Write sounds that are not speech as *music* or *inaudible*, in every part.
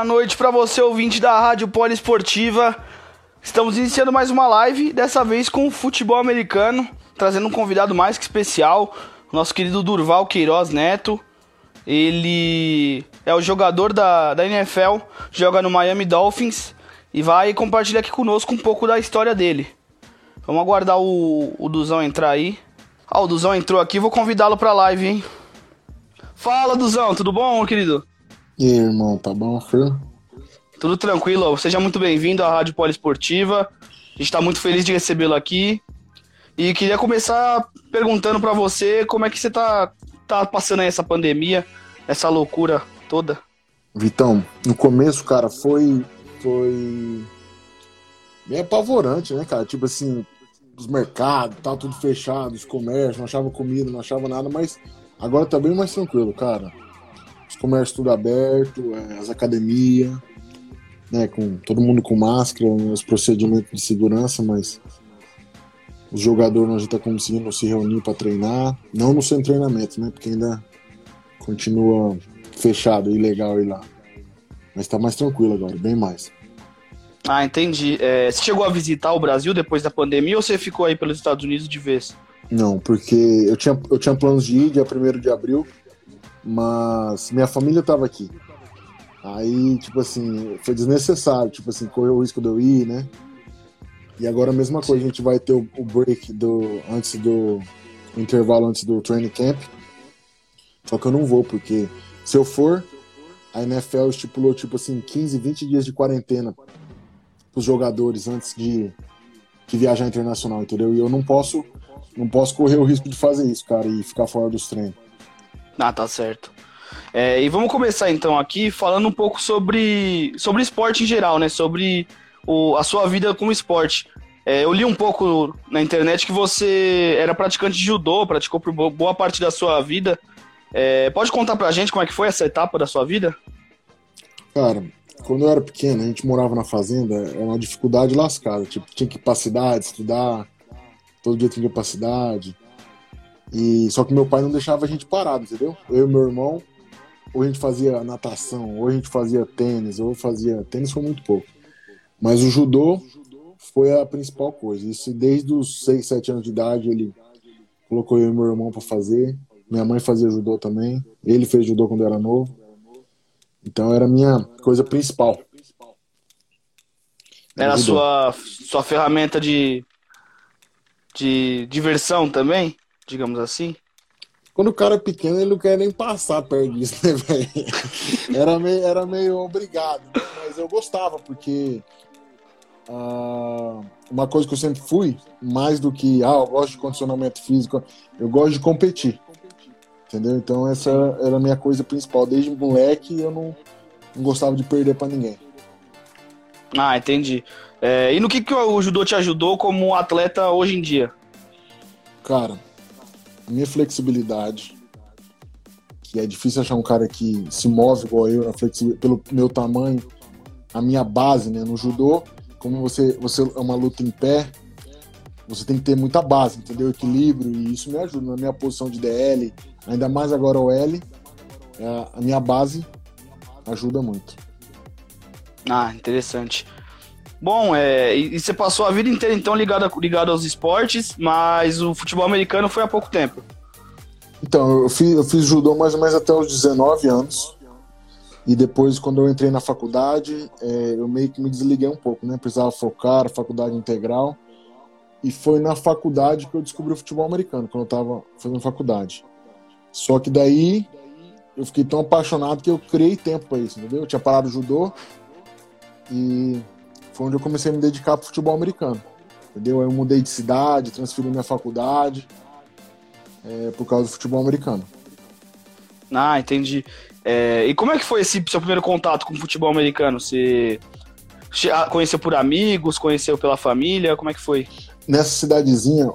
Boa noite para você ouvinte da Rádio Poliesportiva. Estamos iniciando mais uma live, dessa vez com o futebol americano, trazendo um convidado mais que especial, nosso querido Durval Queiroz Neto. Ele é o jogador da, da NFL, joga no Miami Dolphins e vai compartilhar aqui conosco um pouco da história dele. Vamos aguardar o, o Duzão entrar aí. Ah, o Duzão entrou aqui, vou convidá-lo pra live, hein? Fala, Duzão, tudo bom, querido? E aí, irmão, tá bom, filho? Tudo tranquilo, seja muito bem-vindo à Rádio Poliesportiva. A gente tá muito feliz de recebê-lo aqui. E queria começar perguntando para você como é que você tá, tá passando aí essa pandemia, essa loucura toda. Vitão, no começo, cara, foi foi meio apavorante, né, cara? Tipo assim, os mercados, tá tudo fechado, os comércios, não achava comida, não achava nada, mas agora tá bem mais tranquilo, cara. Os comércios tudo aberto, é, as academias, né, com todo mundo com máscara, os procedimentos de segurança, mas os jogadores não já tá conseguindo se reunir para treinar, não no seu treinamento, né, porque ainda continua fechado, ilegal ir lá. Mas tá mais tranquilo agora, bem mais. Ah, entendi. É, você chegou a visitar o Brasil depois da pandemia ou você ficou aí pelos Estados Unidos de vez? Não, porque eu tinha, eu tinha planos de ir dia 1 de abril, mas minha família tava aqui. Aí, tipo assim, foi desnecessário, tipo assim, correu o risco de eu ir, né? E agora a mesma coisa, a gente vai ter o, break do antes do intervalo antes do training camp. Só que eu não vou, porque se eu for, a NFL estipulou tipo assim 15, 20 dias de quarentena os jogadores antes de, de viajar internacional, entendeu? E eu não posso não posso correr o risco de fazer isso, cara, e ficar fora dos treinos. Ah, tá certo. É, e vamos começar então aqui falando um pouco sobre, sobre esporte em geral, né? Sobre o, a sua vida como esporte. É, eu li um pouco na internet que você era praticante de judô, praticou por boa parte da sua vida. É, pode contar pra gente como é que foi essa etapa da sua vida? Cara, quando eu era pequeno, a gente morava na fazenda, era uma dificuldade lascada. Tipo, tinha que ir pra cidade, estudar, todo dia tinha que ir pra cidade. E, só que meu pai não deixava a gente parado, entendeu? Eu e meu irmão, ou a gente fazia natação, ou a gente fazia tênis, ou fazia. Tênis foi muito pouco. Mas o judô foi a principal coisa. Isso desde os 6, 7 anos de idade ele colocou eu e meu irmão para fazer. Minha mãe fazia judô também. Ele fez judô quando era novo. Então era a minha coisa principal. Era a sua, sua ferramenta de, de diversão também, digamos assim? Quando o cara é pequeno, ele não quer nem passar perto disso, né, *laughs* velho? Era meio, era meio obrigado. Né? Mas eu gostava, porque uh, uma coisa que eu sempre fui, mais do que, ah, eu gosto de condicionamento físico, eu gosto de competir. Entendeu? Então essa era a minha coisa principal. Desde moleque eu não, não gostava de perder para ninguém. Ah, entendi. É, e no que, que o judô te ajudou como atleta hoje em dia? Cara, minha flexibilidade, que é difícil achar um cara que se move igual eu, pelo meu tamanho, a minha base né, no judô, como você, você é uma luta em pé, você tem que ter muita base, entendeu? Equilíbrio, e isso me ajuda na minha posição de DL, ainda mais agora o L, é, a minha base ajuda muito. Ah, interessante. Bom, é, e você passou a vida inteira então ligado, ligado aos esportes, mas o futebol americano foi há pouco tempo. Então, eu fiz, eu fiz judô mais ou menos até os 19 anos. E depois, quando eu entrei na faculdade, é, eu meio que me desliguei um pouco, né? Precisava focar, faculdade integral. E foi na faculdade que eu descobri o futebol americano, quando eu estava fazendo faculdade. Só que daí eu fiquei tão apaixonado que eu criei tempo para isso, entendeu? Eu tinha parado o judô e foi onde eu comecei a me dedicar pro futebol americano, entendeu? Aí eu mudei de cidade, transferi minha faculdade é, por causa do futebol americano. Ah, entendi. É, e como é que foi esse seu primeiro contato com o futebol americano? Você Conheceu por amigos, conheceu pela família, como é que foi? Nessa cidadezinha,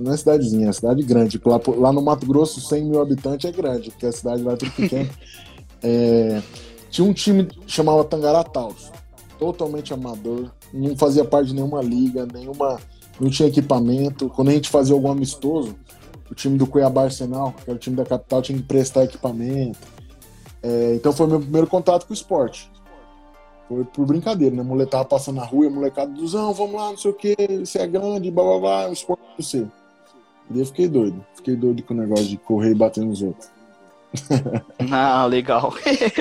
não é cidadezinha, é cidade grande. Lá, lá no Mato Grosso, 100 mil habitantes é grande, porque a cidade lá é tudo pequena. *laughs* é, tinha um time que chamava Tangará Taos, totalmente amador, não fazia parte de nenhuma liga, nenhuma, não tinha equipamento. Quando a gente fazia algum amistoso, o time do Cuiabá Arsenal, que era o time da capital, tinha que prestar equipamento. É, então foi meu primeiro contato com o esporte. Foi por brincadeira, né? A mulher tava passando na rua, a molecada duzão, vamos lá, não sei o que, você é grande, blá blá blá, o esporte pra você. E eu fiquei doido. Fiquei doido com o negócio de correr e bater nos outros. *laughs* ah, legal.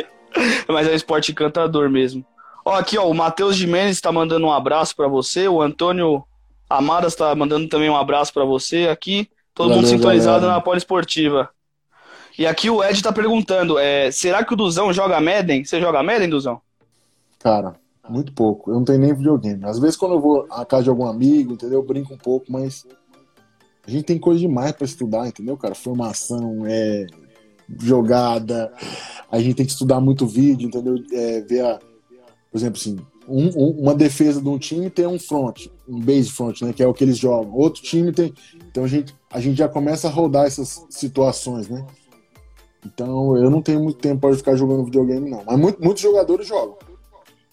*laughs* Mas é um esporte encantador mesmo. Ó, aqui, ó, o Matheus Jimenez está mandando um abraço para você, o Antônio Amadas está mandando também um abraço para você aqui. Todo Valeu, mundo sintonizado galera. na poliesportiva. E aqui o Ed tá perguntando, é, será que o Duzão joga Madden? Você joga Madden, Duzão? Cara, muito pouco. Eu não tenho nem videogame. Às vezes quando eu vou à casa de algum amigo, entendeu? Eu brinco um pouco, mas a gente tem coisa demais para estudar, entendeu, cara? Formação, é jogada. A gente tem que estudar muito vídeo, entendeu? É, ver a, por exemplo, assim, um, um, uma defesa de um time tem um front, um base front, né? Que é o que eles jogam. Outro time tem. Então a gente, a gente já começa a rodar essas situações, né? Então eu não tenho muito tempo para ficar jogando videogame, não. Mas muito, muitos jogadores jogam.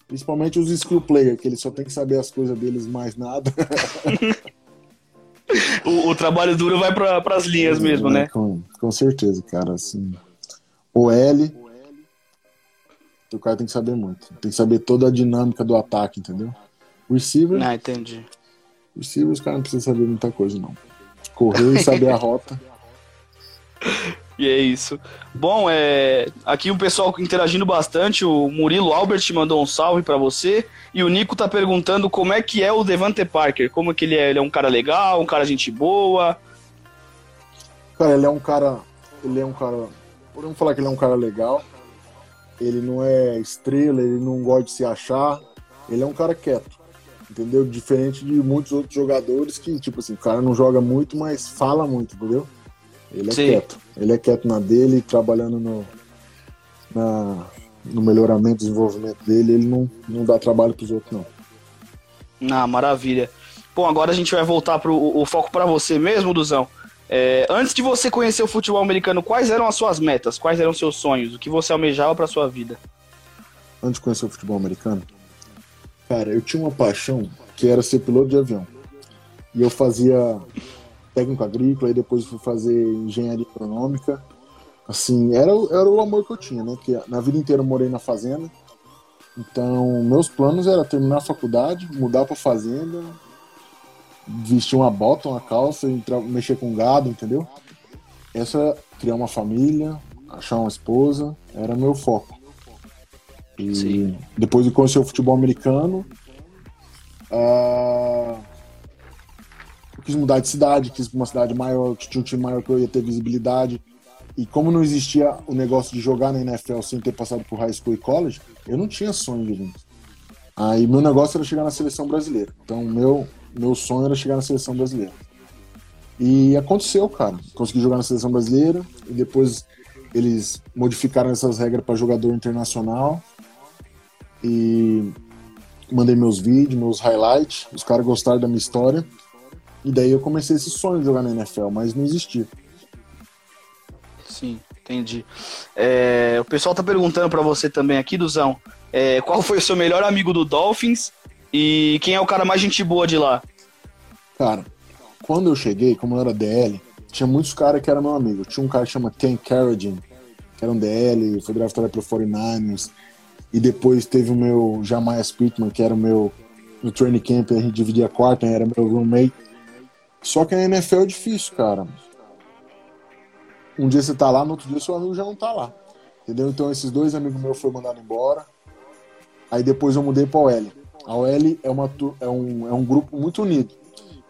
Principalmente os skill player, que eles só tem que saber as coisas deles mais nada. *laughs* o, o, trabalho duro vai para as linhas mesmo, né? Com, com certeza, cara. Assim, o L, o cara tem que saber muito. Tem que saber toda a dinâmica do ataque, entendeu? O receiver. Ah, entendi. O receiver, os caras não precisam saber muita coisa, não. Correr e saber a *laughs* rota. E é isso. Bom, é, aqui o pessoal interagindo bastante. O Murilo Albert mandou um salve para você. E o Nico tá perguntando como é que é o Devante Parker. Como é que ele é? Ele é um cara legal, um cara gente boa? Cara, ele é um cara. Ele é um cara. Podemos falar que ele é um cara legal. Ele não é estrela, ele não gosta de se achar. Ele é um cara quieto. Entendeu? Diferente de muitos outros jogadores que, tipo assim, o cara não joga muito, mas fala muito, entendeu? Ele é Sim. quieto. Ele é quieto na dele, trabalhando no, na, no melhoramento, desenvolvimento dele. Ele não, não dá trabalho para os outros, não. Ah, maravilha. Bom, agora a gente vai voltar para o foco para você mesmo, Duzão. É, antes de você conhecer o futebol americano, quais eram as suas metas? Quais eram seus sonhos? O que você almejava para sua vida? Antes de conhecer o futebol americano, cara, eu tinha uma paixão que era ser piloto de avião. E eu fazia técnico agrícola, e depois fui fazer engenharia econômica. Assim, era, era o amor que eu tinha, né? Que na vida inteira eu morei na fazenda. Então, meus planos era terminar a faculdade, mudar para fazenda, vestir uma bota, uma calça, entrar, mexer com gado, entendeu? Essa criar uma família, achar uma esposa, era meu foco. E Sim. depois de conhecer o futebol americano, uh, quis mudar de cidade, quis uma cidade maior, que tinha um time maior que eu ia ter visibilidade. E como não existia o negócio de jogar na NFL sem ter passado por high school e college, eu não tinha sonho de vir. Aí meu negócio era chegar na seleção brasileira. Então meu, meu sonho era chegar na seleção brasileira. E aconteceu, cara. Consegui jogar na seleção brasileira e depois eles modificaram essas regras para jogador internacional. E mandei meus vídeos, meus highlights. Os caras gostaram da minha história. E daí eu comecei esse sonho de jogar na NFL, mas não existia. Sim, entendi. É, o pessoal tá perguntando para você também aqui, Duzão, é, qual foi o seu melhor amigo do Dolphins e quem é o cara mais gente boa de lá? Cara, quando eu cheguei, como eu era DL, tinha muitos caras que eram meu amigo. Tinha um cara que chama Ken Carradine, que era um DL, foi draftado pelo 49ers. E depois teve o meu Jamaias Pittman, que era o meu no training camp, a gente dividia a quarta, era meu roommate. Só que na NFL é difícil, cara. Um dia você tá lá, no outro dia seu amigo já não tá lá. Entendeu? Então esses dois amigos meus foram mandados embora. Aí depois eu mudei pra OL. A OL é, uma, é, um, é um grupo muito unido.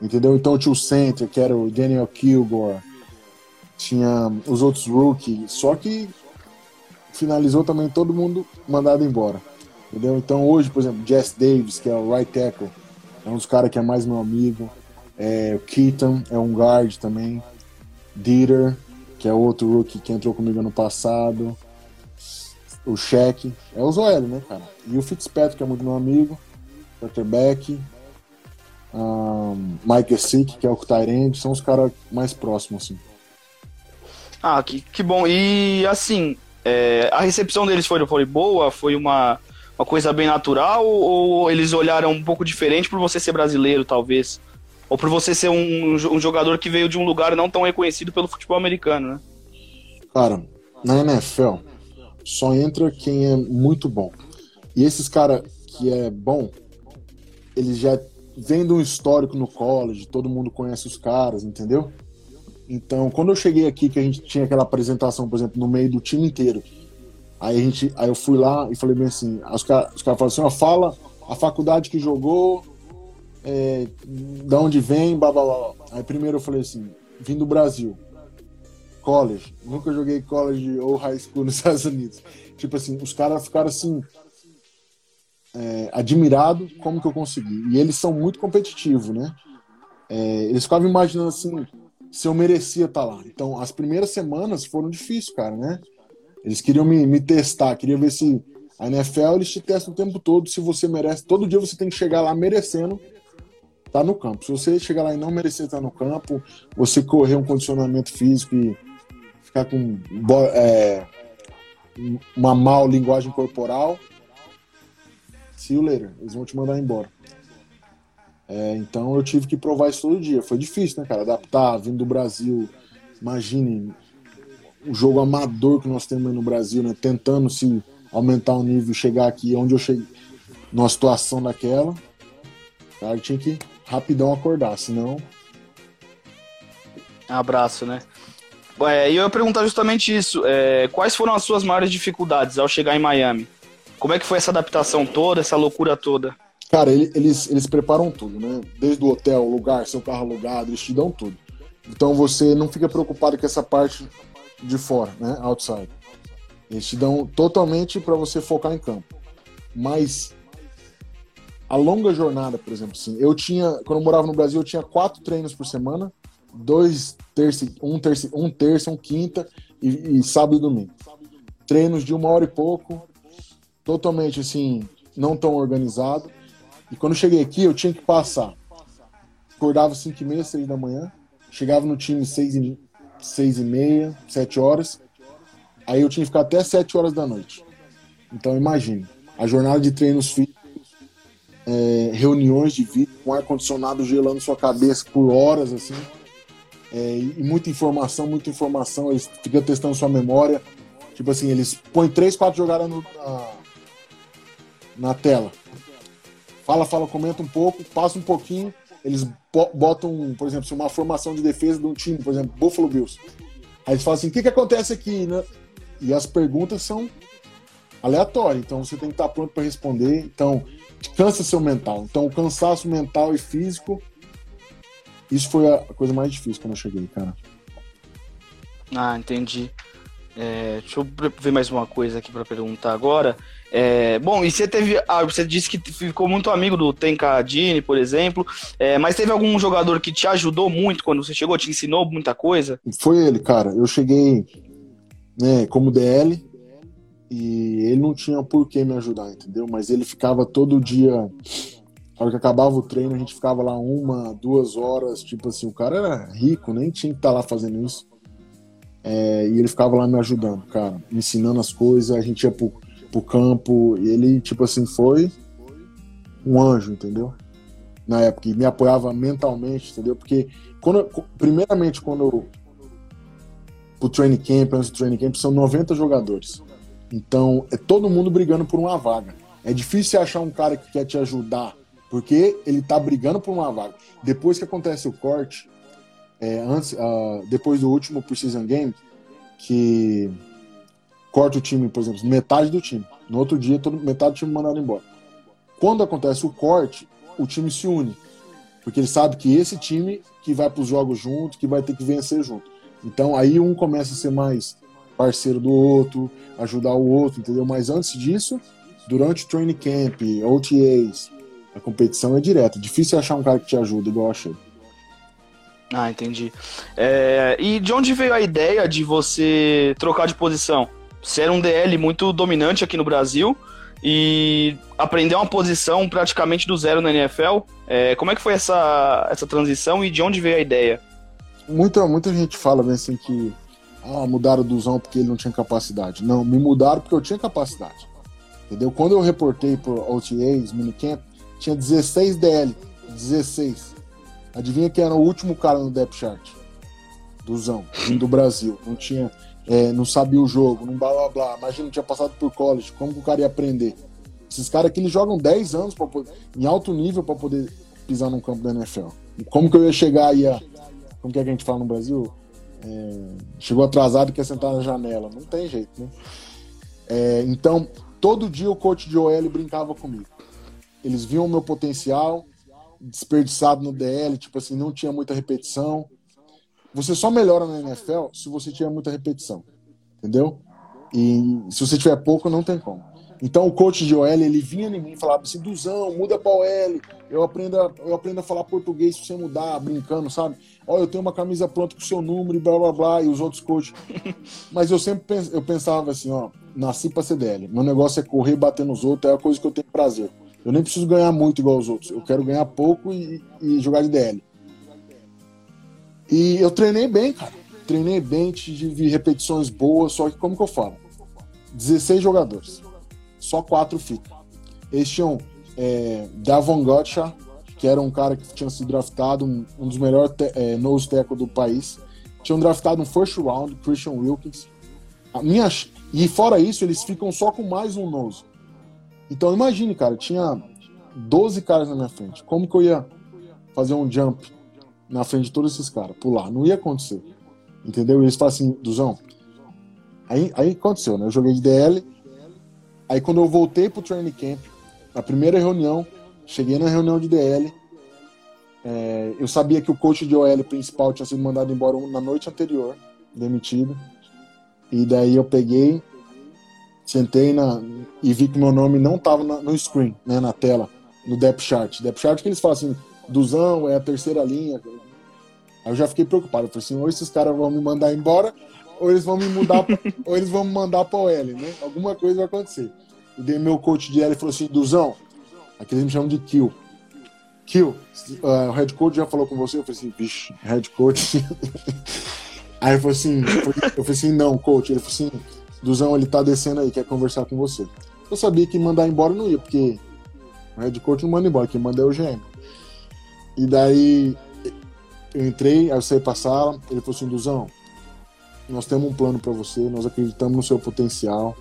Entendeu? Então tinha o center, que era o Daniel Kilgore. Tinha os outros rookies. Só que finalizou também todo mundo mandado embora. Entendeu? Então hoje, por exemplo, Jess Davis, que é o right tackle, é um dos caras que é mais meu amigo. É, o Keaton é um guard também. Dieter, que é outro rookie que entrou comigo ano passado. o Shaq, é o Zoel, né, cara? E o Fitzpatrick, que é muito meu amigo, quarterback, um, Mike Sick, que é o Tyrande, são os caras mais próximos, assim. Ah, que, que bom. E assim, é, a recepção deles foi, foi boa? Foi uma, uma coisa bem natural? Ou eles olharam um pouco diferente por você ser brasileiro, talvez? Ou por você ser um, um jogador que veio de um lugar não tão reconhecido pelo futebol americano, né? Cara, na NFL só entra quem é muito bom. E esses caras que é bom, eles já vêm de um histórico no college, todo mundo conhece os caras, entendeu? Então, quando eu cheguei aqui, que a gente tinha aquela apresentação, por exemplo, no meio do time inteiro, aí, a gente, aí eu fui lá e falei bem assim, os caras cara falaram assim, ó, fala a faculdade que jogou, é, da onde vem, blá, blá, blá. Aí primeiro eu falei assim, vim do Brasil, college, nunca joguei college ou high school nos Estados Unidos. Tipo assim, os caras ficaram assim, é, admirado como que eu consegui. E eles são muito competitivos, né? É, eles ficavam imaginando assim, se eu merecia estar lá. Então, as primeiras semanas foram difíceis, cara, né? Eles queriam me, me testar, queriam ver se a NFL eles te testam o tempo todo, se você merece. Todo dia você tem que chegar lá merecendo tá no campo. Se você chegar lá e não merecer estar no campo, você correr um condicionamento físico e ficar com é, uma mal linguagem corporal, later. Eles vão te mandar embora. É, então eu tive que provar isso todo dia. Foi difícil, né, cara? Adaptar, vindo do Brasil. Imagine o jogo amador que nós temos aí no Brasil, né? Tentando se aumentar o nível chegar aqui onde eu cheguei, numa situação daquela. Cara, tinha que rapidão acordar, senão. Abraço, né? E eu ia perguntar justamente isso. É, quais foram as suas maiores dificuldades ao chegar em Miami? Como é que foi essa adaptação toda, essa loucura toda? Cara, eles, eles preparam tudo, né? Desde o hotel, lugar, seu carro alugado, eles te dão tudo. Então você não fica preocupado com essa parte de fora, né? Outside. Eles te dão totalmente para você focar em campo. Mas a longa jornada, por exemplo, assim, eu tinha, quando eu morava no Brasil, eu tinha quatro treinos por semana, dois terça, um terça, um terça, um quinta e, e sábado e domingo. Treinos de uma hora e pouco, totalmente assim, não tão organizado. E quando cheguei aqui, eu tinha que passar. Acordava cinco e meia, seis da manhã, chegava no time seis e, seis e meia, sete horas. Aí eu tinha que ficar até sete horas da noite. Então imagine, a jornada de treinos físicos é, reuniões de vídeo com ar-condicionado gelando sua cabeça por horas, assim. É, e muita informação, muita informação, eles ficam testando sua memória. Tipo assim, eles põem três, quatro jogadas no, na, na tela. Fala, fala, comenta um pouco, passa um pouquinho, eles botam, por exemplo, uma formação de defesa de um time, por exemplo, Buffalo Bills. Aí eles falam assim, o que, que acontece aqui? Né? E as perguntas são aleatórias, então você tem que estar pronto para responder. Então, cansa seu mental. Então, o cansaço mental e físico, isso foi a coisa mais difícil quando eu cheguei, cara. Ah, entendi. É, deixa eu ver mais uma coisa aqui para perguntar agora. É, bom, e você teve. Ah, você disse que ficou muito amigo do Tenkadini, por exemplo. É, mas teve algum jogador que te ajudou muito quando você chegou, te ensinou muita coisa? Foi ele, cara. Eu cheguei né, como DL, e ele não tinha por que me ajudar, entendeu? Mas ele ficava todo dia. Na hora que acabava o treino, a gente ficava lá uma, duas horas. Tipo assim, o cara era rico, nem tinha que estar tá lá fazendo isso. É, e ele ficava lá me ajudando, cara, me ensinando as coisas. A gente ia pro, pro campo. E ele, tipo assim, foi um anjo, entendeu? Na época, e me apoiava mentalmente, entendeu? Porque, quando, primeiramente, quando eu. Pro training camp, antes do training camp, são 90 jogadores. Então, é todo mundo brigando por uma vaga. É difícil achar um cara que quer te ajudar, porque ele tá brigando por uma vaga. Depois que acontece o corte, é, antes, uh, depois do último Precision Game, que corta o time, por exemplo, metade do time. No outro dia, todo, metade do time mandado embora. Quando acontece o corte, o time se une. Porque ele sabe que esse time que vai para os jogos junto, que vai ter que vencer junto. Então aí um começa a ser mais parceiro do outro, ajudar o outro, entendeu? Mas antes disso, durante o training camp, OTAs, a competição é direta. Difícil achar um cara que te ajuda, igual eu achei. Ah, entendi. É, e de onde veio a ideia de você trocar de posição? Você era um DL muito dominante aqui no Brasil e aprendeu uma posição praticamente do zero na NFL. É, como é que foi essa, essa transição e de onde veio a ideia? Muita, muita gente fala né, assim que ah, mudaram do Zão porque ele não tinha capacidade. Não, me mudaram porque eu tinha capacidade. Entendeu? Quando eu reportei por OTAs, minicamp, tinha 16 DL. 16. Adivinha quem era o último cara no depth chart? Duzão, do Brasil. Não tinha, é, não sabia o jogo, não blá blá blá. Imagina, não tinha passado por college, como que o cara ia aprender? Esses caras aqui eles jogam 10 anos pra em alto nível para poder pisar num campo da NFL. Como que eu ia chegar e ia. Como que, é que a gente fala no Brasil? É, chegou atrasado e quer sentar na janela. Não tem jeito, né? É, então, todo dia o coach de OL brincava comigo. Eles viam o meu potencial, desperdiçado no DL, tipo assim, não tinha muita repetição. Você só melhora na NFL se você tiver muita repetição, entendeu? E se você tiver pouco, não tem como. Então o coach de OL, ele vinha em mim e falava assim, Duzão, muda pra OL, eu aprendo, a, eu aprendo a falar português se você mudar, brincando, sabe? Ó, eu tenho uma camisa pronta com o seu número e blá blá blá, e os outros coaches. *laughs* Mas eu sempre pens, eu pensava assim, ó, nasci pra CDL. Meu negócio é correr, bater nos outros, é a coisa que eu tenho prazer. Eu nem preciso ganhar muito igual os outros. Eu quero ganhar pouco e, e jogar de DL. E eu treinei bem, cara. Treinei bem, tive repetições boas, só que como que eu falo? 16 jogadores. Só quatro ficam. Eles tinham é, Davon Gotcha, que era um cara que tinha sido draftado, um, um dos melhores é, nose tackle do país. Tinham draftado um first round, Christian Wilkins. A minha, e fora isso, eles ficam só com mais um nose. Então imagine, cara, tinha 12 caras na minha frente. Como que eu ia fazer um jump na frente de todos esses caras? Pular. Não ia acontecer. Entendeu? E eles falam assim, Duzão. Aí, aí aconteceu, né? Eu joguei de DL. Aí quando eu voltei pro training camp, na primeira reunião, cheguei na reunião de DL. É, eu sabia que o coach de OL principal tinha sido mandado embora na noite anterior, demitido. E daí eu peguei, sentei na, e vi que meu nome não estava no screen, né, na tela, no depth chart. Depth chart que eles falam assim, Duzão é a terceira linha. Aí eu já fiquei preocupado. Eu falei assim, ou esses caras vão me mandar embora, ou eles vão me mudar, *laughs* ou eles vão me mandar para o L, né? Alguma coisa vai acontecer. E daí meu coach de L falou assim, Duzão, aqui eles me chamam de Kill. Kill, uh, o head coach já falou com você? Eu falei assim, vixe, head coach. *laughs* Aí ele falou assim, eu falei assim, não, coach. Ele falou assim, Duzão, ele tá descendo aí, quer conversar com você. Eu sabia que mandar embora não ia, porque o head coach não manda embora, quem manda é o GM. E daí eu entrei, aí eu saí pra sala, ele falou assim, Duzão, nós temos um plano para você, nós acreditamos no seu potencial,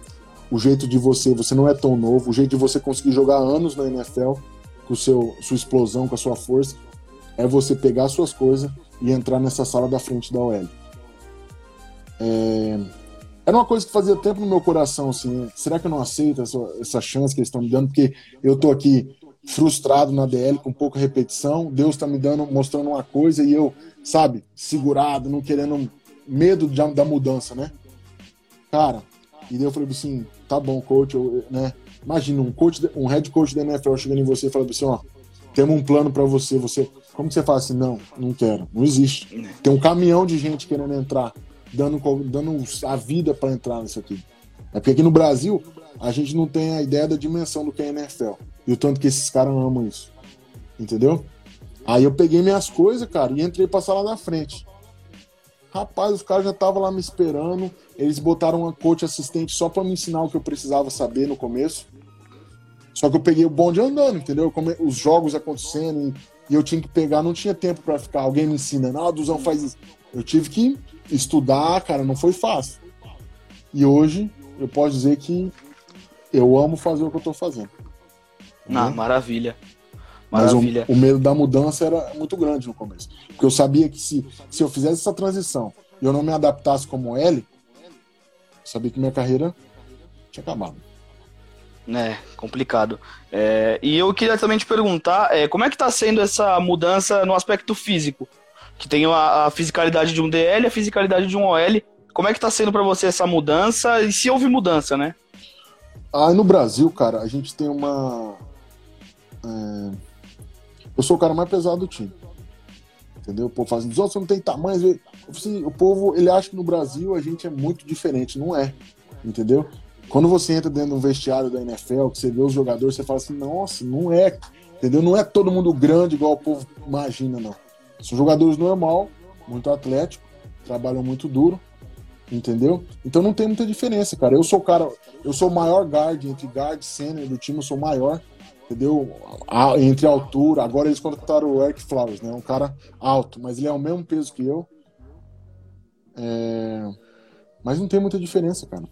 o jeito de você, você não é tão novo, o jeito de você conseguir jogar anos na NFL, com seu, sua explosão, com a sua força, é você pegar suas coisas e entrar nessa sala da frente da OL. É, era uma coisa que fazia tempo no meu coração, assim, será que eu não aceito essa, essa chance que eles estão me dando? Porque eu tô aqui frustrado na DL, com pouca repetição, Deus está me dando, mostrando uma coisa e eu, sabe, segurado, não querendo, medo de, da mudança, né? Cara, e daí eu falei assim, tá bom, coach, eu, né? Imagina um coach, um head coach da NFL chegando em você e falando assim, ó, temos um plano para você, você, como que você fala assim, não, não quero, não existe. Tem um caminhão de gente querendo entrar dando, dando a vida para entrar nisso aqui. É porque aqui no Brasil, a gente não tem a ideia da dimensão do que é NFL. E o tanto que esses caras amam isso. Entendeu? Aí eu peguei minhas coisas, cara, e entrei pra sala da frente. Rapaz, os caras já estavam lá me esperando. Eles botaram uma coach assistente só para me ensinar o que eu precisava saber no começo. Só que eu peguei o bonde andando, entendeu? Como os jogos acontecendo e eu tinha que pegar, não tinha tempo para ficar. Alguém me ensina, não, Duzão faz isso. Eu tive que estudar, cara, não foi fácil. E hoje eu posso dizer que eu amo fazer o que eu tô fazendo. Ah, maravilha. Maravilha. Mas o, o, medo da mudança era muito grande no começo. Porque eu sabia que se, se eu fizesse essa transição e eu não me adaptasse como L, eu sabia que minha carreira tinha acabado. É, complicado. É, e eu queria também te perguntar, é, como é que tá sendo essa mudança no aspecto físico? Que tem a, a, fisicalidade de um DL e a fisicalidade de um OL. Como é que tá sendo para você essa mudança e se houve mudança, né? Ah, no Brasil, cara, a gente tem uma. É... Eu sou o cara mais pesado do time. Entendeu? O povo faz assim, você não tem tamanho. Assim, o povo, ele acha que no Brasil a gente é muito diferente. Não é. entendeu? Quando você entra dentro do vestiário da NFL, que você vê os jogadores, você fala assim, nossa, não é, entendeu? Não é todo mundo grande igual o povo imagina, não. São jogadores normal, muito atlético, trabalham muito duro, entendeu? Então não tem muita diferença, cara. Eu sou o cara, eu sou o maior guard entre guard e sênior do time, eu sou maior, entendeu? A, entre altura. Agora eles contrataram o Eric Flowers, né? Um cara alto, mas ele é o mesmo peso que eu. É... Mas não tem muita diferença, cara.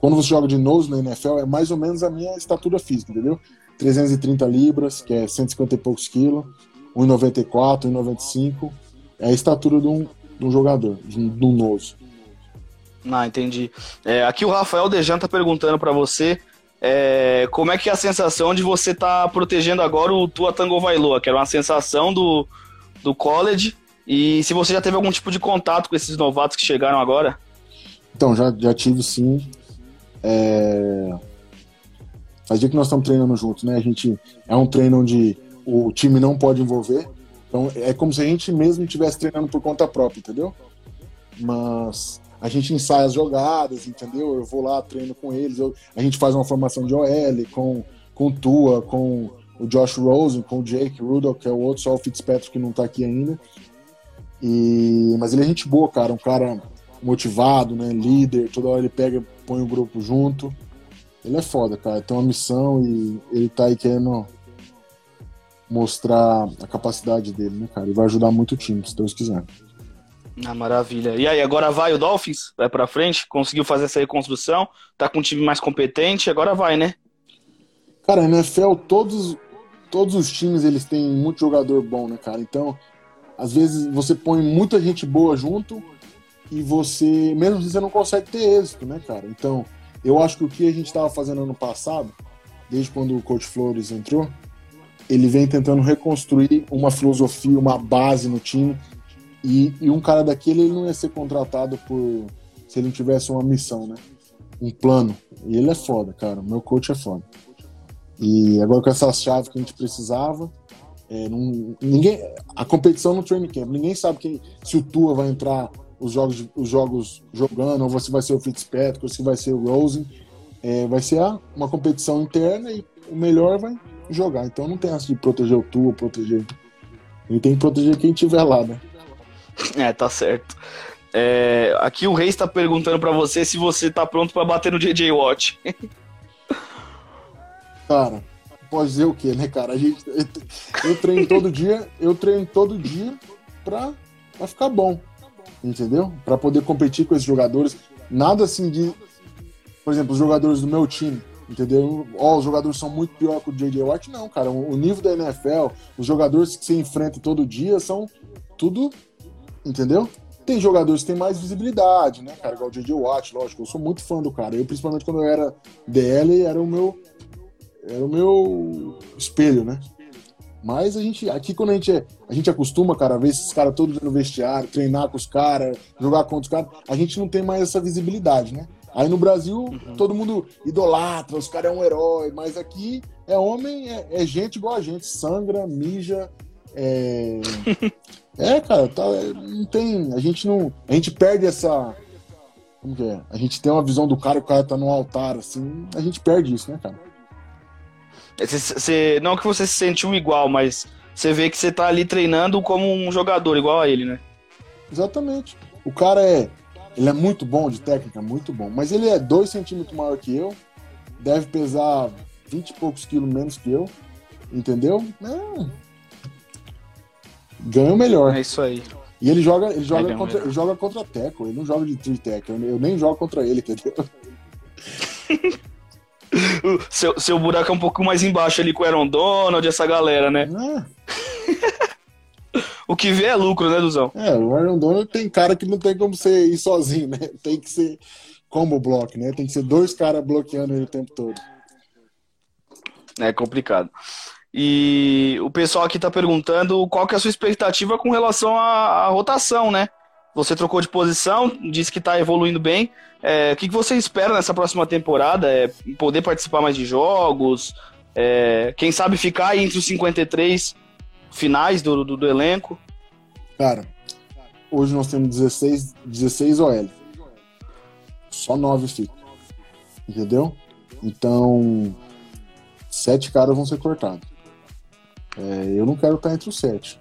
Quando você joga de nose na NFL, é mais ou menos a minha estatura física, entendeu? 330 libras, que é 150 e poucos quilos, 1,94, 1,95. É a estatura de um, de um jogador, de um, de um nose. Ah, entendi. É, aqui o Rafael Dejan tá perguntando para você é, como é que é a sensação de você estar tá protegendo agora o Tua Tango Vailoa, que era uma sensação do, do college, e se você já teve algum tipo de contato com esses novatos que chegaram agora? Então, já, já tive sim. É... Faz dia que nós estamos treinando juntos, né? A gente é um treino onde o time não pode envolver. Então é como se a gente mesmo estivesse treinando por conta própria, entendeu? Mas a gente ensaia as jogadas, entendeu? Eu vou lá, treino com eles, eu, a gente faz uma formação de OL com, com Tua, com o Josh Rosen, com o Jake Rudolph, que é o outro, só o Fitzpatrick que não tá aqui ainda. E, mas ele é gente boa, cara, um cara motivado, né, líder, toda hora ele pega, põe o grupo junto. Ele é foda, cara, tem uma missão e ele tá aí querendo mostrar a capacidade dele, né, cara? E vai ajudar muito o time, se Deus quiser. Ah, maravilha. E aí, agora vai o Dolphins? Vai pra frente? Conseguiu fazer essa reconstrução? Tá com um time mais competente? Agora vai, né? Cara, a NFL, todos, todos os times, eles têm muito jogador bom, né, cara? Então, às vezes, você põe muita gente boa junto e você, mesmo assim, você não consegue ter êxito, né, cara? Então, eu acho que o que a gente estava fazendo ano passado, desde quando o Coach Flores entrou, ele vem tentando reconstruir uma filosofia, uma base no time e, e, um cara daquele ele não ia ser contratado por se ele não tivesse uma missão, né? Um plano. E ele é foda, cara. Meu coach é foda. E agora com essas chaves que a gente precisava, é, não, ninguém, a competição no training camp, ninguém sabe quem, se o Tua vai entrar os jogos, os jogos jogando, ou se vai ser o Fitzpatrick, ou se vai ser o Rosen. É, vai ser uma competição interna e o melhor vai jogar. Então não tem essa de proteger o Tua, proteger. Ele tem que proteger quem tiver lá, né? É, tá certo. É, aqui o Reis está perguntando para você se você tá pronto para bater no JJ Watt. *laughs* cara, pode dizer o quê, né, cara? A gente, eu treino todo dia, eu treino todo dia pra, pra ficar bom, entendeu? Para poder competir com esses jogadores. Nada assim de, por exemplo, os jogadores do meu time, entendeu? Ó, os jogadores são muito pior que o JJ Watt, não, cara. O nível da NFL, os jogadores que se enfrentam todo dia são tudo entendeu? Tem jogadores que têm mais visibilidade, né, cara? Igual o J.J. Watt, lógico. Eu sou muito fã do cara. Eu, principalmente quando eu era DL, era o meu, era o meu espelho, né? Mas a gente, aqui quando a gente, é, a gente acostuma, cara, a ver esses caras todos no vestiário, treinar com os caras, jogar contra os caras, a gente não tem mais essa visibilidade, né? Aí no Brasil, uhum. todo mundo idolatra, os caras é um herói, mas aqui é homem, é, é gente igual a gente, sangra, mija, é, *laughs* é cara, tá, não tem. A gente não. A gente perde essa. Como que é? A gente tem uma visão do cara, o cara tá no altar, assim, a gente perde isso, né, cara? Você, não que você se sentiu igual, mas você vê que você tá ali treinando como um jogador igual a ele, né? Exatamente. O cara é. Ele é muito bom de técnica, muito bom. Mas ele é dois centímetros maior que eu, deve pesar 20 e poucos quilos menos que eu, entendeu? É, ganha o melhor. É isso aí. E ele joga, ele joga, é contra, ele joga contra Teco, ele não joga de three tech, eu, eu nem jogo contra ele, entendeu? *laughs* seu, seu buraco é um pouco mais embaixo ali com o Aaron Donald, essa galera, né? É. *laughs* *laughs* o que vê é lucro, né, Duzão? É, o Aaron Donald tem cara que não tem como você ir sozinho, né? Tem que ser combo block, né? Tem que ser dois caras bloqueando ele o tempo todo. É complicado. E o pessoal aqui está perguntando qual que é a sua expectativa com relação à, à rotação, né? Você trocou de posição, disse que está evoluindo bem. É, o que, que você espera nessa próxima temporada? É poder participar mais de jogos? É, quem sabe ficar entre os 53 finais do, do, do, elenco? Cara, hoje nós temos 16, 16 OL. Só 9 ficam. Entendeu? Então, sete caras vão ser cortados. É, eu não quero estar entre os sete.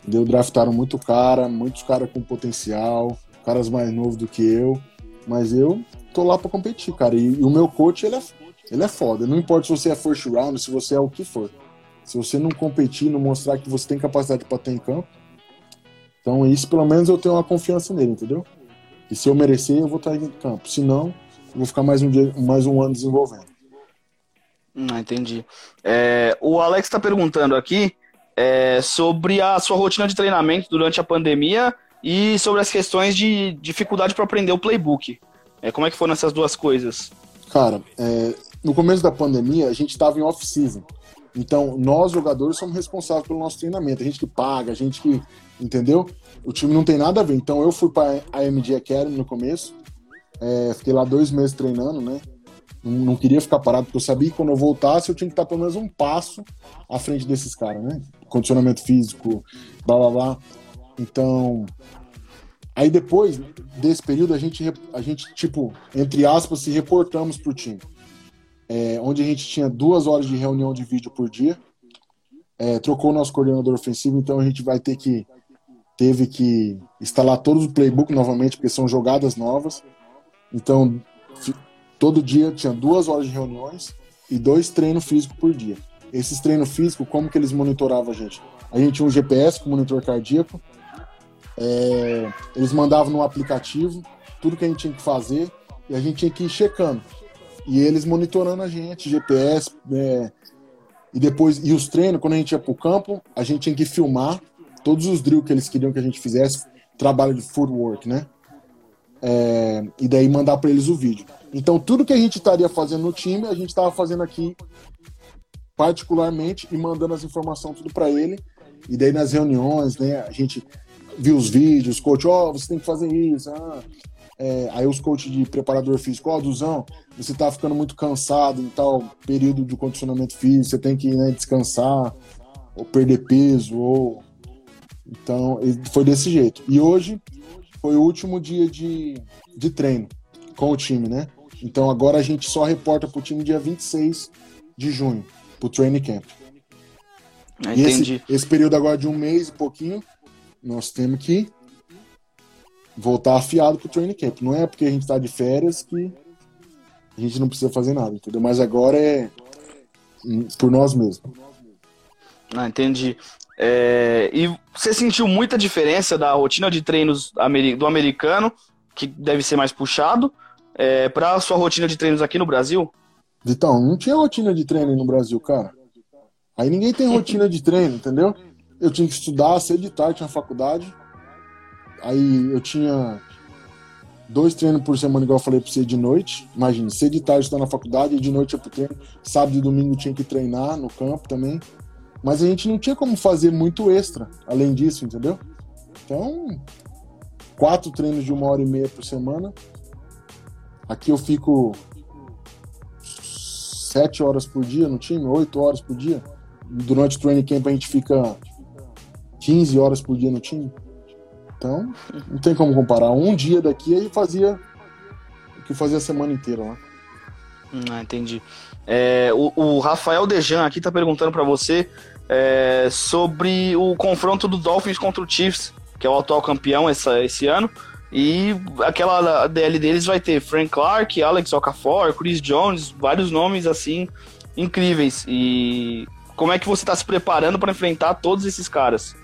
Entendeu? Draftaram muito cara, muitos caras com potencial, caras mais novos do que eu. Mas eu tô lá para competir, cara. E, e, o meu coach, ele é, ele é foda. Não importa se você é first round, se você é o que for. Se você não competir, não mostrar que você tem capacidade para ter em campo. Então, isso pelo menos eu tenho uma confiança nele, entendeu? E se eu merecer, eu vou estar em campo. Se não, eu vou ficar mais um, dia, mais um ano desenvolvendo. Não, ah, entendi. É, o Alex está perguntando aqui é, sobre a sua rotina de treinamento durante a pandemia e sobre as questões de dificuldade para aprender o playbook. É, como é que foram essas duas coisas? Cara, é, no começo da pandemia, a gente estava em off-season. Então, nós, jogadores, somos responsáveis pelo nosso treinamento. A gente que paga, a gente que. Entendeu? O time não tem nada a ver. Então, eu fui para a MD Academy no começo. É, fiquei lá dois meses treinando, né? Não, não, queria ficar parado, porque eu sabia que quando eu voltasse eu tinha que estar pelo menos um passo à frente desses caras, né? Condicionamento físico, blá blá blá. Então. Aí depois desse período, a gente, a gente tipo, entre aspas, se reportamos pro time é, onde a gente tinha duas horas de reunião de vídeo por dia. É, trocou o nosso coordenador ofensivo, então a gente vai ter que teve que instalar todos os playbook novamente, porque são jogadas novas. Então, todo dia tinha duas horas de reuniões e dois treinos físicos por dia. Esses treinos físicos, como que eles monitoravam a gente? A gente tinha um GPS com monitor cardíaco, é, eles mandavam no aplicativo tudo que a gente tinha que fazer e a gente tinha que ir checando. E eles monitorando a gente, GPS, é, e depois, e os treinos, quando a gente ia pro campo, a gente tinha que filmar todos os drills que eles queriam que a gente fizesse, trabalho de footwork, né? É, e daí mandar para eles o vídeo. Então, tudo que a gente estaria fazendo no time, a gente estava fazendo aqui particularmente e mandando as informações tudo para ele. E daí nas reuniões, né, a gente viu os vídeos, coach, ó, oh, você tem que fazer isso, ah, é, aí os coaches de preparador físico, ó, oh, Duzão, você tá ficando muito cansado em tal período de condicionamento físico, você tem que né, descansar, ou perder peso, ou. Então, foi desse jeito. E hoje foi o último dia de, de treino com o time, né? Então agora a gente só reporta pro time dia 26 de junho, pro training camp. Ah, entendi. Esse, esse período agora de um mês e pouquinho, nós temos que voltar afiado pro training camp. Não é porque a gente tá de férias que a gente não precisa fazer nada, entendeu? Mas agora é por nós mesmos. Ah, entendi. É, e você sentiu muita diferença da rotina de treinos do americano, que deve ser mais puxado, é, para a sua rotina de treinos aqui no Brasil? Então, não tinha rotina de treino no Brasil, cara. Aí ninguém tem *laughs* rotina de treino, entendeu? Eu tinha que estudar cedo de tarde na faculdade. Aí eu tinha dois treinos por semana, igual eu falei pra você, de noite. Imagina, cedo de tarde estar na faculdade e de noite ia pro treino. Sábado e domingo tinha que treinar no campo também. Mas a gente não tinha como fazer muito extra, além disso, entendeu? Então, quatro treinos de uma hora e meia por semana. Aqui eu fico sete horas por dia no time, oito horas por dia. Durante o training camp a gente fica 15 horas por dia no time. Então, não tem como comparar. Um dia daqui aí fazia o que fazia a semana inteira lá. Ah, entendi. É, o, o, Rafael Dejan aqui tá perguntando para você é, sobre o confronto do Dolphins contra o Chiefs, que é o atual campeão essa, esse ano. E aquela DL deles vai ter Frank Clark, Alex Okafor, Chris Jones, vários nomes assim incríveis. E como é que você está se preparando para enfrentar todos esses caras?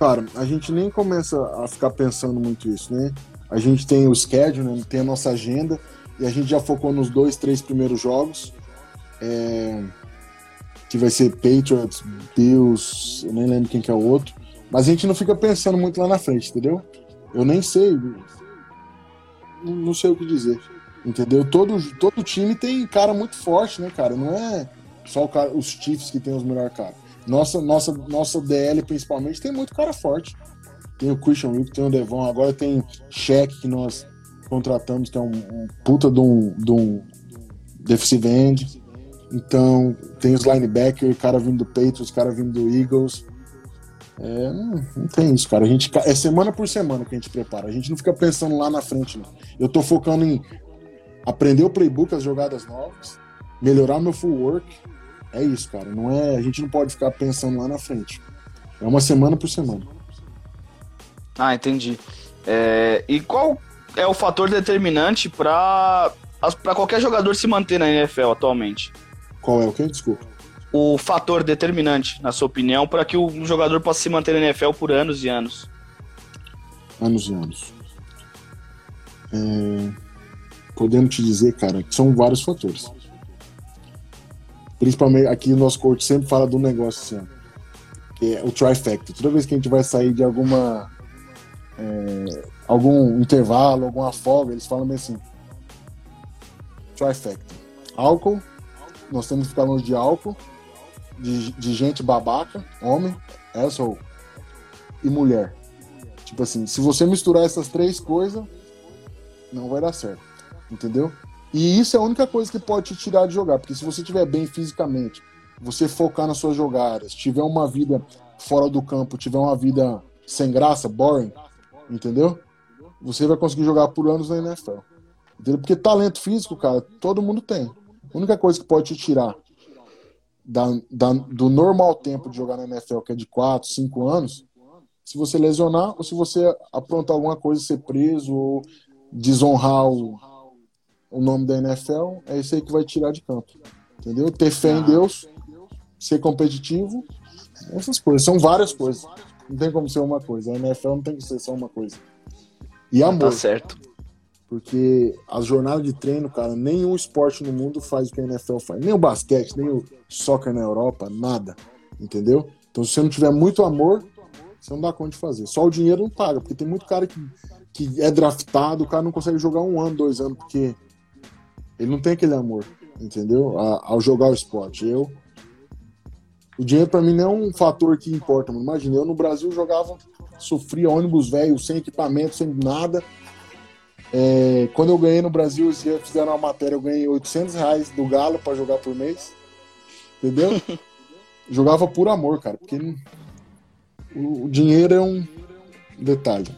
Cara, a gente nem começa a ficar pensando muito isso, né? A gente tem o schedule, né? tem a nossa agenda, e a gente já focou nos dois, três primeiros jogos. É... Que vai ser Patriots, Bills, eu nem lembro quem que é o outro. Mas a gente não fica pensando muito lá na frente, entendeu? Eu nem sei. Não sei o que dizer. Entendeu? Todo, todo time tem cara muito forte, né, cara? Não é só cara, os Chiefs que tem os melhores caras. Nossa, nossa, nossa DL, principalmente, tem muito cara forte. Tem o Christian Wick, tem o Devon, agora tem Shaq, que nós contratamos, que é um, um puta de um, de um defensive end. Então, tem os linebackers, cara vindo do Patriots, cara vindo do Eagles. É, não, não, tem isso, cara. A gente, é semana por semana que a gente prepara. A gente não fica pensando lá na frente, não. Eu tô focando em aprender o playbook, as jogadas novas, melhorar meu full work. É isso, cara. Não é, a gente não pode ficar pensando lá na frente. É uma semana por semana. Ah, entendi. É, e qual é o fator determinante para qualquer jogador se manter na NFL atualmente? Qual é o que? Desculpa. O fator determinante, na sua opinião, para que o jogador possa se manter na NFL por anos e anos? Anos e anos. É... Podemos te dizer, cara, que são vários fatores. Principalmente aqui o nosso coach sempre fala do negócio assim, que é o trifecta. Toda vez que a gente vai sair de alguma é, algum intervalo, alguma folga, eles falam assim: trifecta. Álcool, nós temos que ficar longe de álcool, de, de gente babaca, homem, asshole, e mulher. Tipo assim, se você misturar essas três coisas, não vai dar certo. Entendeu? E isso é a única coisa que pode te tirar de jogar, porque se você estiver bem fisicamente, você focar nas suas jogadas, tiver uma vida fora do campo, tiver uma vida sem graça, boring, entendeu? Você vai conseguir jogar por anos na NFL. Entendeu? Porque talento físico, cara, todo mundo tem. A única coisa que pode te tirar da, da, do normal tempo de jogar na NFL, que é de 4, 5 anos, se você lesionar ou se você aprontar alguma coisa, ser preso ou desonrar o, o nome da NFL, é isso aí que vai tirar de campo. Entendeu? Ter fé em. Deus, ser competitivo, essas coisas. São várias coisas. Não tem como ser uma coisa. A NFL não tem que ser só uma coisa. E amor. Tá certo. Porque as jornadas de treino, cara, nenhum esporte no mundo faz o que a NFL faz. Nem o basquete, nem o soccer na Europa, nada. Entendeu? Então, se você não tiver muito amor, você não dá conta de fazer. Só o dinheiro não paga, porque tem muito cara que, que é draftado, o cara não consegue jogar um ano, dois anos, porque ele não tem aquele amor, entendeu? A, ao jogar o esporte. Eu. O dinheiro para mim não é um fator que importa, mano. Imagina, eu no Brasil jogava, sofria ônibus velho, sem equipamento, sem nada. É, quando eu ganhei no Brasil, eles fizeram uma matéria, eu ganhei 800 reais do Galo para jogar por mês. Entendeu? *laughs* Jogava por amor, cara, porque o, o dinheiro é um detalhe.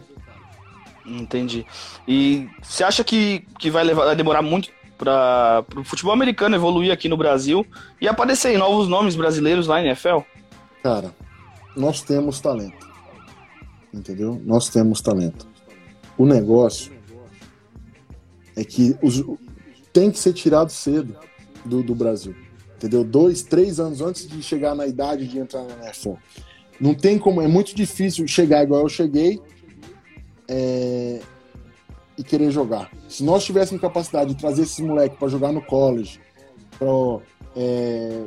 Entendi. E você acha que, que vai, levar, vai demorar muito para o futebol americano evoluir aqui no Brasil e aparecer novos nomes brasileiros lá na NFL? Cara, nós temos talento. Entendeu? Nós temos talento. O negócio é que os, tem que ser tirado cedo do, do Brasil. Entendeu? Dois, três anos antes de chegar na idade de entrar na NFL. Não tem como, é muito difícil chegar igual eu cheguei é, e querer jogar. Se nós tivéssemos capacidade de trazer esses moleques para jogar no college, para é,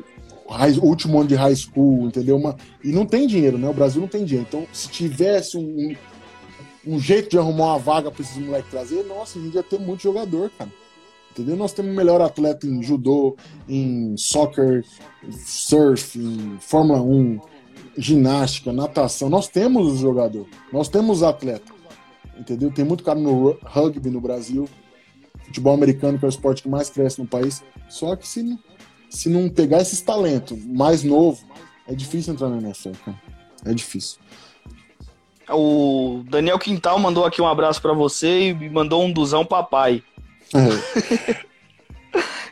último ano de high school, entendeu? Uma, e não tem dinheiro, né? O Brasil não tem dinheiro. Então, se tivesse um, um jeito de arrumar uma vaga para esses moleques trazer, nossa, a gente ia ter muito jogador, cara. Entendeu? Nós temos o melhor atleta em judô, em soccer, surf, em Fórmula 1, ginástica, natação. Nós temos os jogadores, nós temos atleta. Entendeu? Tem muito cara no rugby no Brasil, futebol americano, que é o esporte que mais cresce no país. Só que se, se não pegar esses talentos mais novo, é difícil entrar na NFL, cara. É difícil. O Daniel Quintal mandou aqui um abraço para você e mandou um duzão papai. É. *laughs*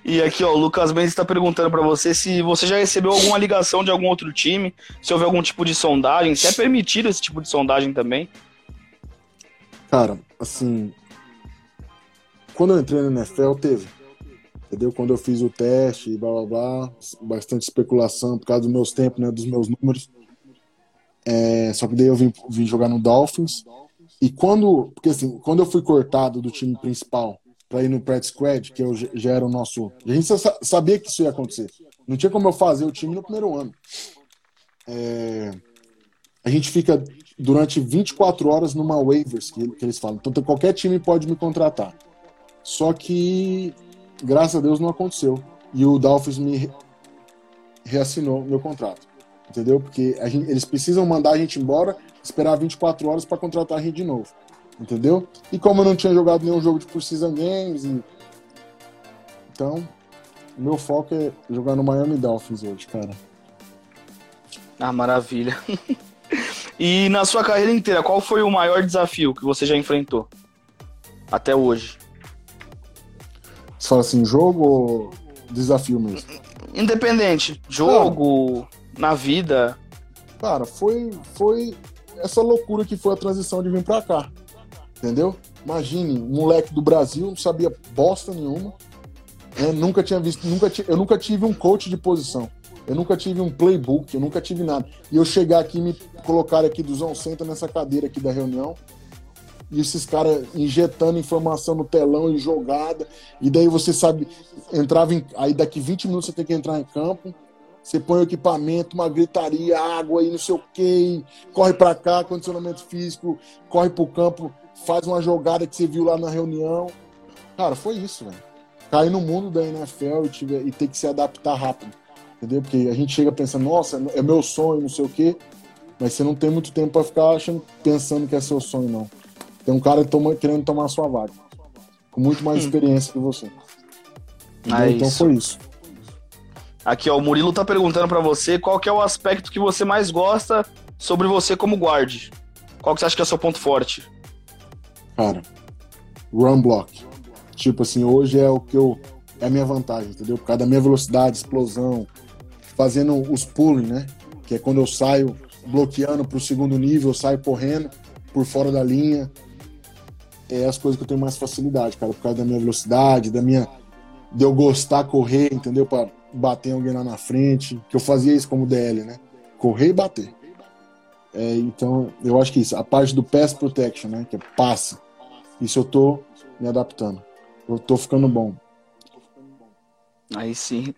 E aqui, ó, o Lucas Mendes está perguntando para você se você já recebeu alguma ligação de algum outro time, se houve algum tipo de sondagem, se é permitido esse tipo de sondagem também. Cara, assim, quando eu entrei na NFL, teve. Entendeu? Quando eu fiz o teste, blá blá blá, bastante especulação por causa dos meus tempos, né, dos meus números. É, só que daí eu vim, vim jogar no Dolphins. E quando, porque assim, quando eu fui cortado do time principal para ir no Pret Squad, que eu, já era o nosso. A gente sabia que isso ia acontecer. Não tinha como eu fazer o time no primeiro ano. É, a gente fica durante 24 horas numa waivers, que, que eles falam. Então qualquer time pode me contratar. Só que, graças a Deus, não aconteceu. E o Dolphins me reassinou meu contrato. Entendeu? Porque gente, eles precisam mandar a gente embora, esperar 24 horas para contratar a gente de novo entendeu? E como eu não tinha jogado nenhum jogo de Precision Games, e... então meu foco é jogar no Miami Dolphins hoje, cara. Ah, maravilha. *laughs* e na sua carreira inteira, qual foi o maior desafio que você já enfrentou até hoje? Você fala assim, jogo ou desafio mesmo? Independente. Jogo, na vida. Cara, foi, foi essa loucura que foi a transição de vir pra cá. Entendeu? Imagine, um moleque do Brasil, não sabia bosta nenhuma. né? nunca tinha visto, nunca eu nunca tive um coach de posição. Eu nunca tive um playbook, eu nunca tive nada. E eu chegar aqui e me colocar aqui do Zão senta nessa cadeira aqui da reunião. E esses caras injetando informação no telão e jogada. E daí você sabe, entrava em. Aí daqui 20 minutos você tem que entrar em campo. Você põe o equipamento, uma gritaria, água e não sei o quê. corre pra cá, condicionamento físico, corre pro campo, faz uma jogada que você viu lá na reunião. Cara, foi isso, velho. Cair no mundo da NFL e, tiver- e ter que se adaptar rápido. Entendeu? Porque a gente chega pensando, nossa, é meu sonho, não sei o quê. Mas você não tem muito tempo pra ficar achando, pensando que é seu sonho, não. Tem um cara toma- querendo tomar a sua vaga. Com muito mais experiência que você. É então isso. foi isso. Aqui, ó, o Murilo tá perguntando pra você qual que é o aspecto que você mais gosta sobre você como guard. Qual que você acha que é o seu ponto forte? Cara, run block. Tipo assim, hoje é o que eu. É a minha vantagem, entendeu? Por causa da minha velocidade, explosão, fazendo os pulling, né? Que é quando eu saio bloqueando pro segundo nível, eu saio correndo por fora da linha. É as coisas que eu tenho mais facilidade, cara, por causa da minha velocidade, da minha. de eu gostar correr, entendeu? Pra bater alguém lá na frente. Que eu fazia isso como DL, né? Correr e bater. É, então, eu acho que isso, a parte do pass protection, né? Que é passe. Isso eu tô me adaptando. Eu tô ficando bom. Aí sim.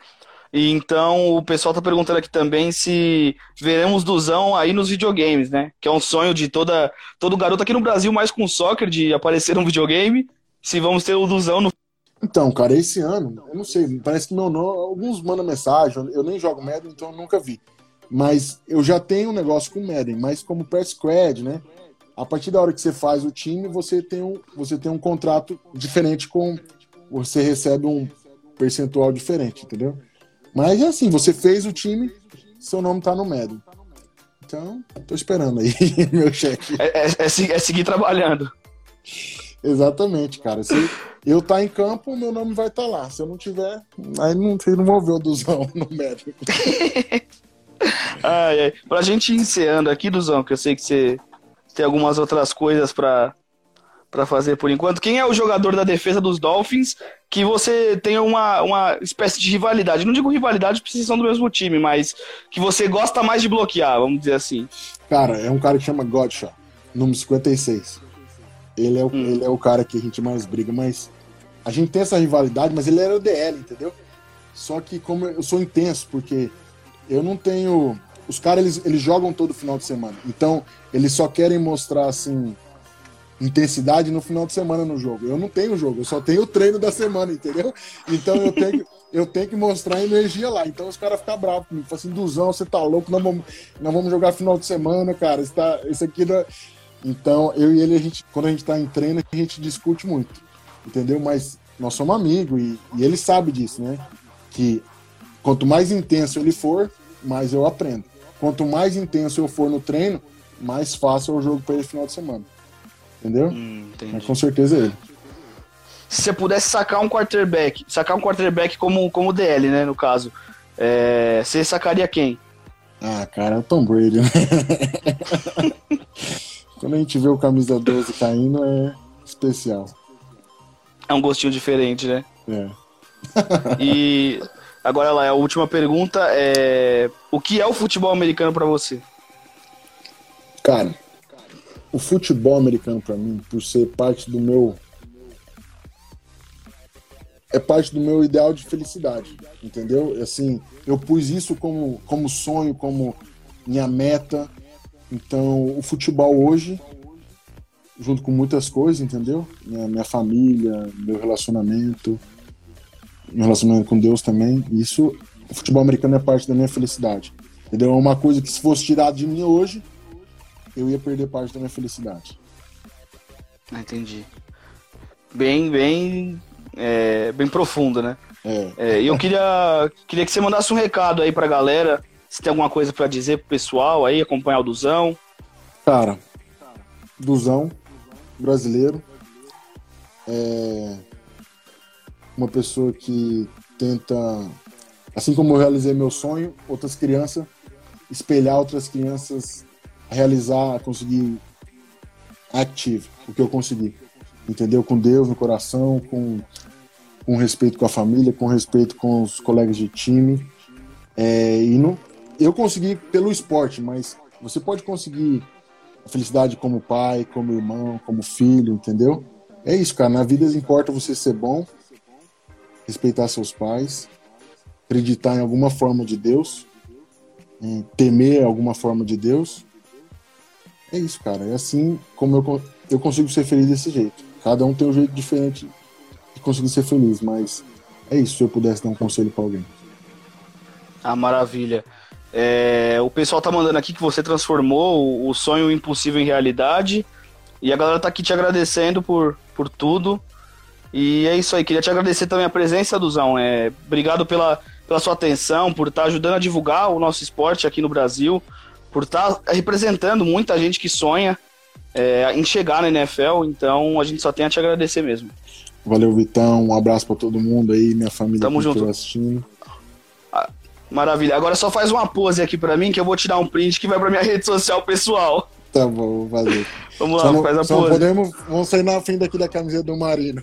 E então o pessoal tá perguntando aqui também se veremos Duzão aí nos videogames, né? Que é um sonho de toda todo garoto aqui no Brasil, mais com soccer, de aparecer num videogame. Se vamos ter o Duzão no. Então, cara, esse ano, eu não sei, parece que meu nome, alguns mandam mensagem, eu nem jogo Madden, então eu nunca vi. Mas eu já tenho um negócio com Madden, mas como press squad, né? A partir da hora que você faz o time, você tem um, você tem um contrato diferente com. Você recebe um percentual diferente, entendeu? Mas é assim, você fez o time, seu nome tá no Madden. Então, tô esperando aí, *laughs* meu cheque. É, é- é é seguir trabalhando. Exatamente, cara. Se eu tá em campo, meu nome vai estar lá. Se eu não tiver, aí não, vocês não vão ver o Duzão *laughs* no médico. Ai, ai. Pra gente ir encerrando aqui, Duzão, que eu sei que você tem algumas outras coisas pra, pra fazer por enquanto. Quem é o jogador da defesa dos Dolphins que você tem uma, uma espécie de rivalidade? Não digo rivalidade porque vocês são do mesmo time, mas que você gosta mais de bloquear, vamos dizer assim. Cara, é um cara que chama Godshot, número 56. Ele é, o, ele é o cara que a gente mais briga, mas a gente tem essa rivalidade, mas ele era o DL, entendeu? Só que como eu sou intenso, porque eu não tenho. Os caras eles, eles jogam todo final de semana. Então, eles só querem mostrar assim intensidade no final de semana no jogo. Eu não tenho jogo, eu só tenho o treino da semana, entendeu? Então eu tenho que, eu tenho que mostrar energia lá. Então os caras ficam bravos comigo. Falam assim, Duzão, você tá louco, nós vamos, nós vamos jogar final de semana, cara. Isso, tá, isso aqui não... Então, eu e ele, a gente, quando a gente tá em treino, a gente discute muito. Entendeu? Mas nós somos amigos e, e ele sabe disso, né? Que quanto mais intenso ele for, mais eu aprendo. Quanto mais intenso eu for no treino, mais fácil é o jogo para ele final de semana. Entendeu? Hum, Mas com certeza é ele. Se você pudesse sacar um quarterback, sacar um quarterback como, como DL, né, no caso, é, você sacaria quem? Ah, cara, é o Tom Brady, né? *laughs* Quando a gente vê o camisa 12 caindo, é especial. É um gostinho diferente, né? É. E agora lá, a última pergunta é: o que é o futebol americano pra você? Cara, o futebol americano pra mim, por ser parte do meu é parte do meu ideal de felicidade, entendeu? Assim, eu pus isso como como sonho, como minha meta. Então, o futebol hoje junto com muitas coisas, entendeu? Minha, minha família, meu relacionamento, meu relacionamento com Deus também. Isso, o futebol americano é parte da minha felicidade. Entendeu? É uma coisa que se fosse tirado de mim hoje, eu ia perder parte da minha felicidade. Ah, entendi. Bem, bem, é, bem profundo, né? É, É, E eu queria, queria que você mandasse um recado aí pra galera. Se tem alguma coisa pra dizer pro pessoal aí, acompanhar o Duzão. cara, Duzão, brasileiro, é, uma pessoa que tenta, assim como eu realizei meu sonho, outras crianças, espelhar outras crianças, realizar, conseguir ativo, o que eu consegui. Entendeu? Com Deus no coração, com, com respeito com a família, com respeito com os colegas de time. É, e não, eu consegui pelo esporte, mas você pode conseguir a felicidade como pai, como irmão, como filho, entendeu? É isso, cara. Na vida importa você ser bom, respeitar seus pais, acreditar em alguma forma de Deus, temer alguma forma de Deus. É isso, cara. É assim como eu, eu consigo ser feliz desse jeito. Cada um tem um jeito diferente de conseguir ser feliz, mas é isso se eu pudesse dar um conselho para alguém. Ah, maravilha. É, o pessoal tá mandando aqui que você transformou o, sonho impossível em realidade. E a galera tá aqui te agradecendo por, por tudo. E é isso aí, queria te agradecer também a presença, Duzão. É, obrigado pela, pela sua atenção, por estar tá ajudando a divulgar o nosso esporte aqui no Brasil, por estar tá representando muita gente que sonha é, em chegar na NFL. Então a gente só tem a te agradecer mesmo. Valeu, Vitão. Um abraço para todo mundo aí, minha família Tamo junto. assistindo. Maravilha. Agora só faz uma pose aqui para mim que eu vou tirar um print que vai para minha *laughs* rede social pessoal. Tá bom, valeu. Vamos lá, não, faz a só pose. Podemos, vamos sair na frente daqui da camiseta do Marino.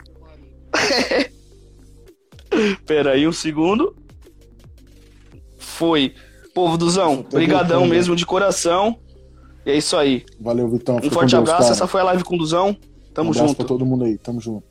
*laughs* Pera aí um segundo. Foi. Povo Duzão, brigadão mesmo de coração. E é isso aí. Valeu, Vitão. Um forte abraço. Deus, Essa foi a live com o Duzão. Tamo um junto. pra todo mundo aí. Tamo junto.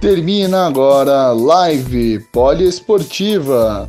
Termina agora live poliesportiva.